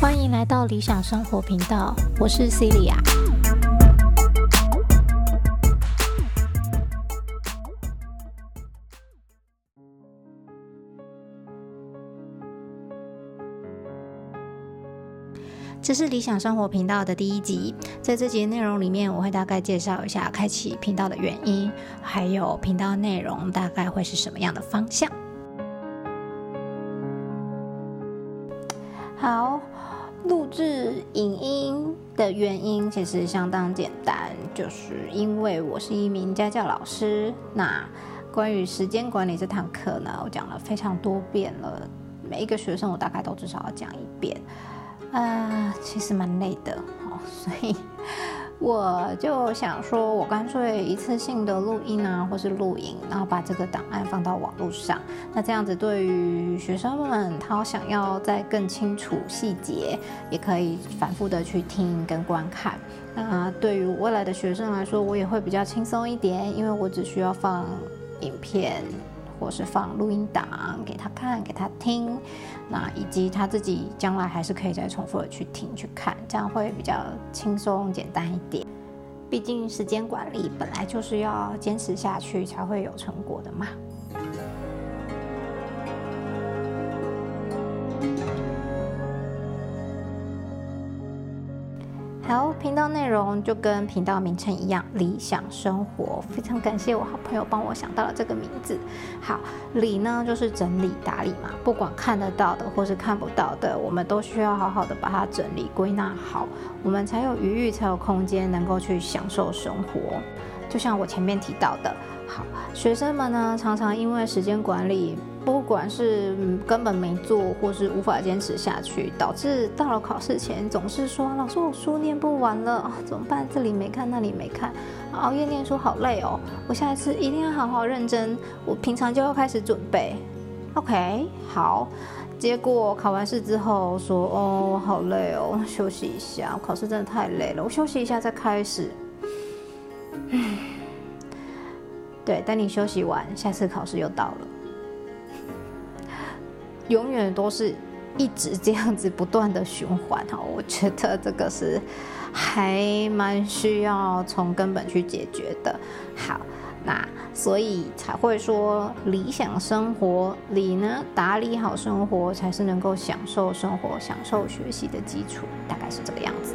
欢迎来到理想生活频道，我是 Celia。这是理想生活频道的第一集，在这集内容里面，我会大概介绍一下开启频道的原因，还有频道内容大概会是什么样的方向。好，录制影音的原因其实相当简单，就是因为我是一名家教老师。那关于时间管理这堂课呢，我讲了非常多遍了，每一个学生我大概都至少要讲一遍。啊，其实蛮累的哦，所以我就想说，我干脆一次性的录音啊，或是录影，然后把这个档案放到网络上。那这样子，对于学生们，他想要再更清楚细节，也可以反复的去听跟观看。那对于未来的学生来说，我也会比较轻松一点，因为我只需要放影片。或是放录音档给他看、给他听，那以及他自己将来还是可以再重复的去听、去看，这样会比较轻松简单一点。毕竟时间管理本来就是要坚持下去才会有成果的嘛。好，频道内容就跟频道名称一样，理想生活。非常感谢我好朋友帮我想到了这个名字。好，理呢就是整理打理嘛，不管看得到的或是看不到的，我们都需要好好的把它整理归纳好，我们才有余裕，才有空间能够去享受生活。就像我前面提到的，好，学生们呢常常因为时间管理。不管是根本没做，或是无法坚持下去，导致到了考试前总是说：“老师，我书念不完了，怎么办？这里没看，那里没看，熬夜念书好累哦。我下一次一定要好好认真，我平常就要开始准备。” OK，好。结果考完试之后说：“哦，好累哦，休息一下。考试真的太累了，我休息一下再开始。”，对，等你休息完，下次考试又到了。永远都是一直这样子不断的循环哈，我觉得这个是还蛮需要从根本去解决的。好，那所以才会说理想生活里呢，打理好生活才是能够享受生活、享受学习的基础，大概是这个样子。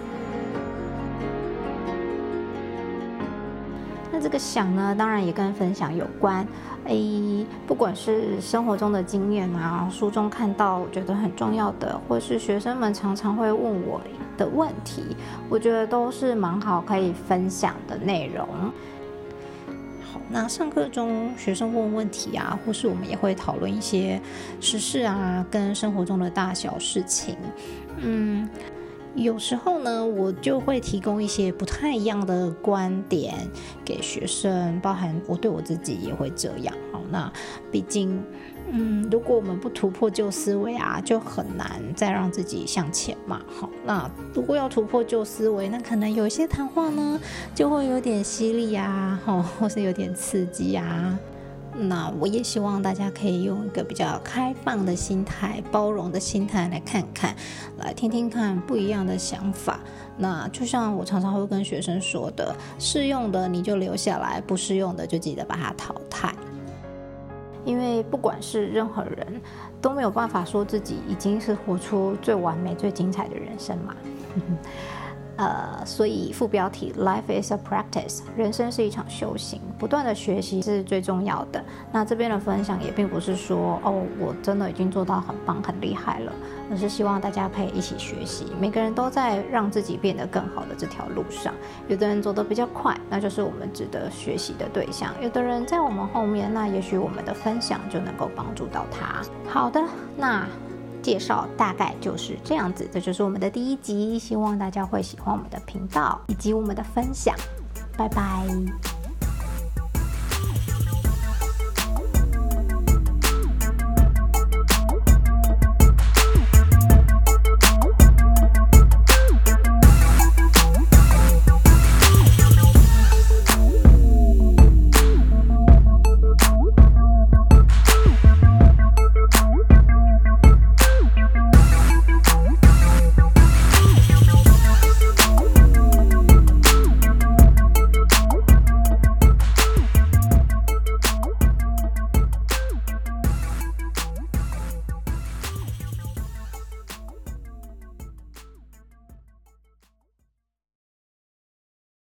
这个想呢，当然也跟分享有关。诶，不管是生活中的经验啊，书中看到我觉得很重要的，或是学生们常常会问我的问题，我觉得都是蛮好可以分享的内容。好，那上课中学生问问题啊，或是我们也会讨论一些时事啊，跟生活中的大小事情，嗯。有时候呢，我就会提供一些不太一样的观点给学生，包含我对我自己也会这样。好，那毕竟，嗯，如果我们不突破旧思维啊，就很难再让自己向前嘛。好，那如果要突破旧思维，那可能有些谈话呢，就会有点犀利啊，吼，或是有点刺激啊。那我也希望大家可以用一个比较开放的心态、包容的心态来看看，来听听看不一样的想法。那就像我常常会跟学生说的，适用的你就留下来，不适用的就记得把它淘汰。因为不管是任何人，都没有办法说自己已经是活出最完美、最精彩的人生嘛。呃，所以副标题 Life is a practice，人生是一场修行，不断的学习是最重要的。那这边的分享也并不是说哦，我真的已经做到很棒、很厉害了，而是希望大家可以一起学习。每个人都在让自己变得更好的这条路上，有的人走得比较快，那就是我们值得学习的对象；有的人在我们后面，那也许我们的分享就能够帮助到他。好的，那。介绍大概就是这样子，这就是我们的第一集，希望大家会喜欢我们的频道以及我们的分享，拜拜。